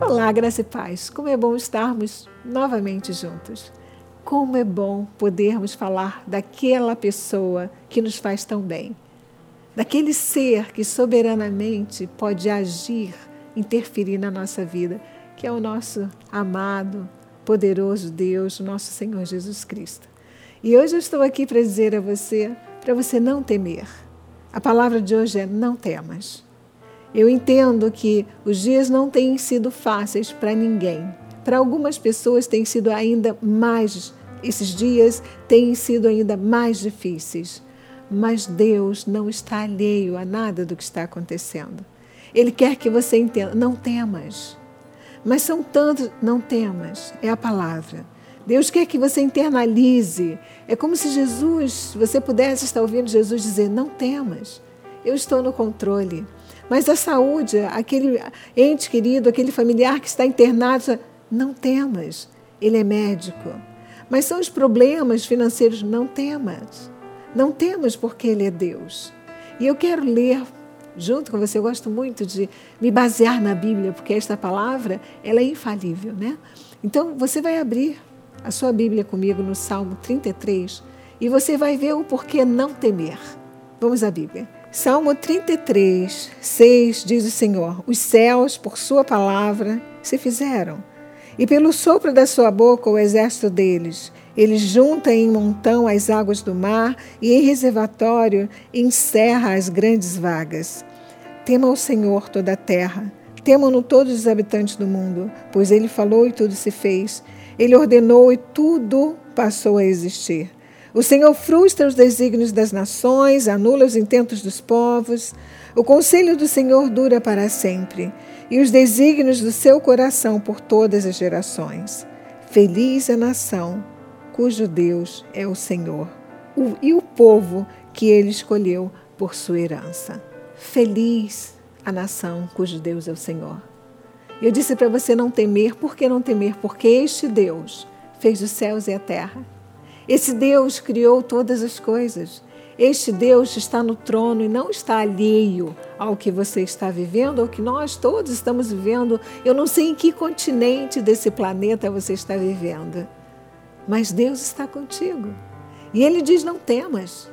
Olá, graça e paz. Como é bom estarmos novamente juntos. Como é bom podermos falar daquela pessoa que nos faz tão bem. Daquele ser que soberanamente pode agir, interferir na nossa vida, que é o nosso amado, poderoso Deus, nosso Senhor Jesus Cristo. E hoje eu estou aqui para dizer a você, para você não temer. A palavra de hoje é não temas. Eu entendo que os dias não têm sido fáceis para ninguém. Para algumas pessoas têm sido ainda mais, esses dias têm sido ainda mais difíceis. Mas Deus não está alheio a nada do que está acontecendo. Ele quer que você entenda, não temas. Mas são tantos, não temas, é a palavra. Deus quer que você internalize. É como se Jesus, você pudesse estar ouvindo Jesus dizer: Não temas, eu estou no controle. Mas a saúde, aquele ente querido, aquele familiar que está internado, não temas, ele é médico. Mas são os problemas financeiros, não temas. Não temas porque ele é Deus. E eu quero ler junto com você, eu gosto muito de me basear na Bíblia, porque esta palavra, ela é infalível, né? Então, você vai abrir a sua Bíblia comigo no Salmo 33 e você vai ver o porquê não temer. Vamos à Bíblia. Salmo 33, 6 diz o Senhor: Os céus, por Sua palavra, se fizeram, e pelo sopro da Sua boca o exército deles. Ele junta em montão as águas do mar e em reservatório encerra as grandes vagas. Tema o Senhor toda a terra, temam-no todos os habitantes do mundo, pois ele falou e tudo se fez. Ele ordenou e tudo passou a existir. O Senhor frustra os desígnios das nações, anula os intentos dos povos. O conselho do Senhor dura para sempre, e os desígnios do seu coração por todas as gerações. Feliz a nação cujo Deus é o Senhor, e o povo que ele escolheu por sua herança. Feliz a nação cujo Deus é o Senhor. Eu disse para você não temer, por que não temer? Porque este Deus fez os céus e a terra esse Deus criou todas as coisas. Este Deus está no trono e não está alheio ao que você está vivendo, ao que nós todos estamos vivendo. Eu não sei em que continente desse planeta você está vivendo, mas Deus está contigo. E Ele diz: não temas.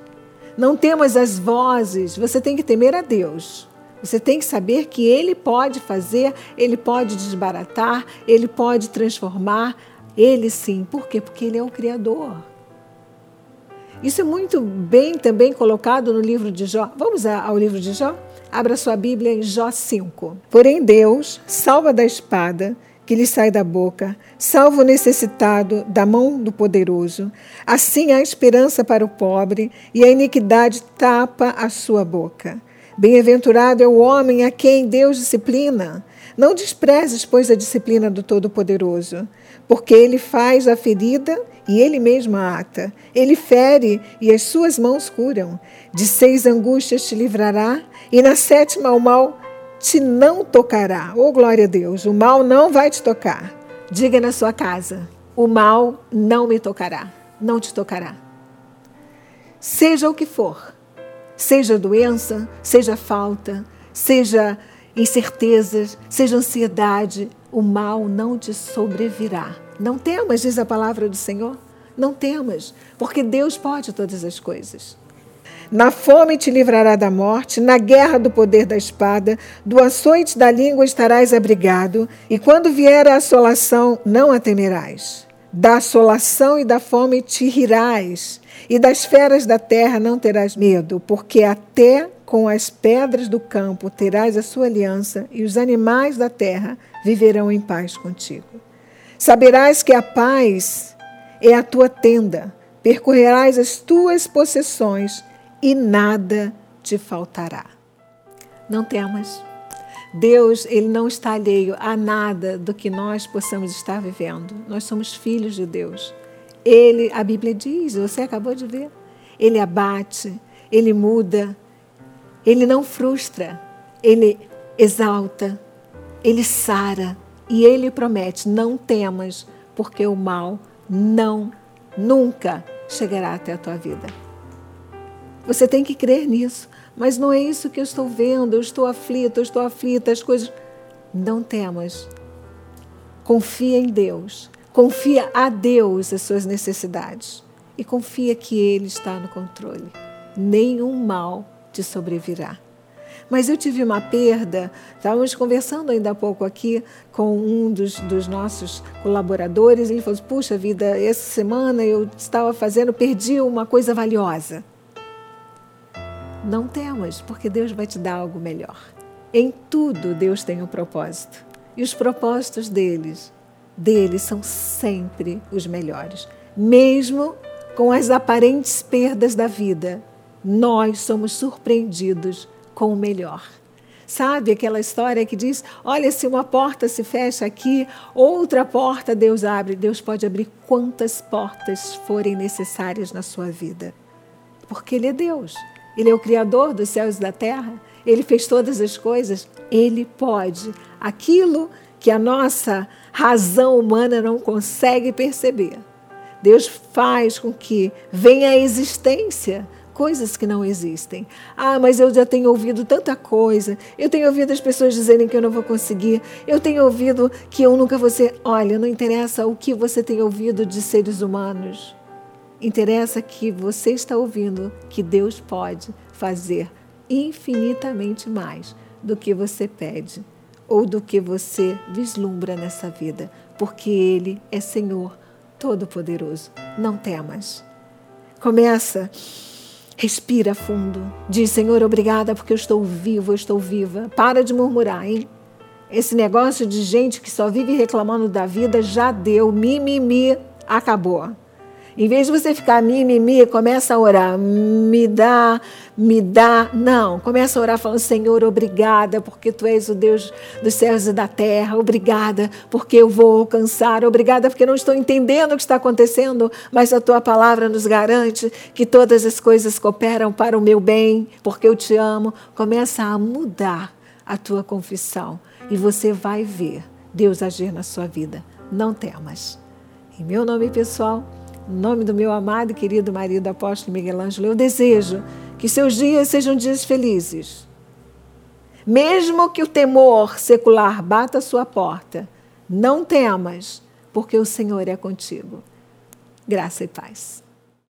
Não temas as vozes, você tem que temer a Deus. Você tem que saber que Ele pode fazer, Ele pode desbaratar, Ele pode transformar. Ele sim. Por quê? Porque Ele é o Criador. Isso é muito bem também colocado no livro de Jó. Vamos ao livro de Jó? Abra sua Bíblia em Jó 5. Porém, Deus salva da espada que lhe sai da boca, salva o necessitado da mão do poderoso. Assim há esperança para o pobre e a iniquidade tapa a sua boca. Bem-aventurado é o homem a quem Deus disciplina. Não desprezes, pois, a disciplina do Todo-Poderoso, porque ele faz a ferida e ele mesmo a ata. Ele fere e as suas mãos curam. De seis angústias te livrará, e na sétima o mal te não tocará. Oh, glória a Deus, o mal não vai te tocar. Diga na sua casa: o mal não me tocará, não te tocará. Seja o que for, seja doença, seja falta, seja incertezas, seja ansiedade, o mal não te sobrevirá não temas, diz a palavra do Senhor. Não temas, porque Deus pode todas as coisas. Na fome te livrará da morte, na guerra do poder da espada, do açoite da língua estarás abrigado, e quando vier a assolação, não a temerás. Da assolação e da fome te rirás, e das feras da terra não terás medo, porque até com as pedras do campo terás a sua aliança, e os animais da terra viverão em paz contigo. Saberás que a paz é a tua tenda, percorrerás as tuas possessões e nada te faltará. Não temas. Deus, ele não está alheio a nada do que nós possamos estar vivendo. Nós somos filhos de Deus. Ele, a Bíblia diz, você acabou de ver, ele abate, ele muda, ele não frustra, ele exalta, ele sara, e ele promete: não temas, porque o mal não, nunca chegará até a tua vida. Você tem que crer nisso, mas não é isso que eu estou vendo. Eu estou aflita, eu estou aflita, as coisas. Não temas, Confia em Deus. Confia a Deus as suas necessidades. E confia que Ele está no controle. Nenhum mal te sobrevirá. Mas eu tive uma perda, estávamos conversando ainda há pouco aqui com um dos, dos nossos colaboradores, ele falou: Puxa vida, essa semana eu estava fazendo, perdi uma coisa valiosa. Não temas, porque Deus vai te dar algo melhor. Em tudo Deus tem um propósito. E os propósitos deles, deles são sempre os melhores. Mesmo com as aparentes perdas da vida, nós somos surpreendidos com o melhor. Sabe aquela história que diz: olha, se uma porta se fecha aqui, outra porta Deus abre. Deus pode abrir quantas portas forem necessárias na sua vida. Porque Ele é Deus. Ele é o Criador dos céus e da terra. Ele fez todas as coisas. Ele pode. Aquilo que a nossa razão humana não consegue perceber. Deus faz com que venha à existência coisas que não existem. Ah, mas eu já tenho ouvido tanta coisa. Eu tenho ouvido as pessoas dizerem que eu não vou conseguir. Eu tenho ouvido que eu nunca vou ser. Olha, não interessa o que você tem ouvido de seres humanos. Interessa que você está ouvindo que Deus pode fazer infinitamente mais do que você pede ou do que você vislumbra nessa vida, porque Ele é Senhor Todo-Poderoso. Não temas. Começa Respira fundo. Diz, Senhor, obrigada porque eu estou vivo, eu estou viva. Para de murmurar, hein? Esse negócio de gente que só vive reclamando da vida já deu. Mimimi, acabou. Em vez de você ficar mimimi, começa a orar. Me dá, me dá. Não, começa a orar falando: Senhor, obrigada, porque tu és o Deus dos céus e da terra. Obrigada, porque eu vou alcançar. Obrigada, porque não estou entendendo o que está acontecendo, mas a tua palavra nos garante que todas as coisas cooperam para o meu bem, porque eu te amo. Começa a mudar a tua confissão e você vai ver Deus agir na sua vida. Não temas. Em meu nome pessoal, em nome do meu amado e querido marido apóstolo Miguel Ângelo, eu desejo que seus dias sejam dias felizes. Mesmo que o temor secular bata a sua porta, não temas, porque o Senhor é contigo. Graça e paz.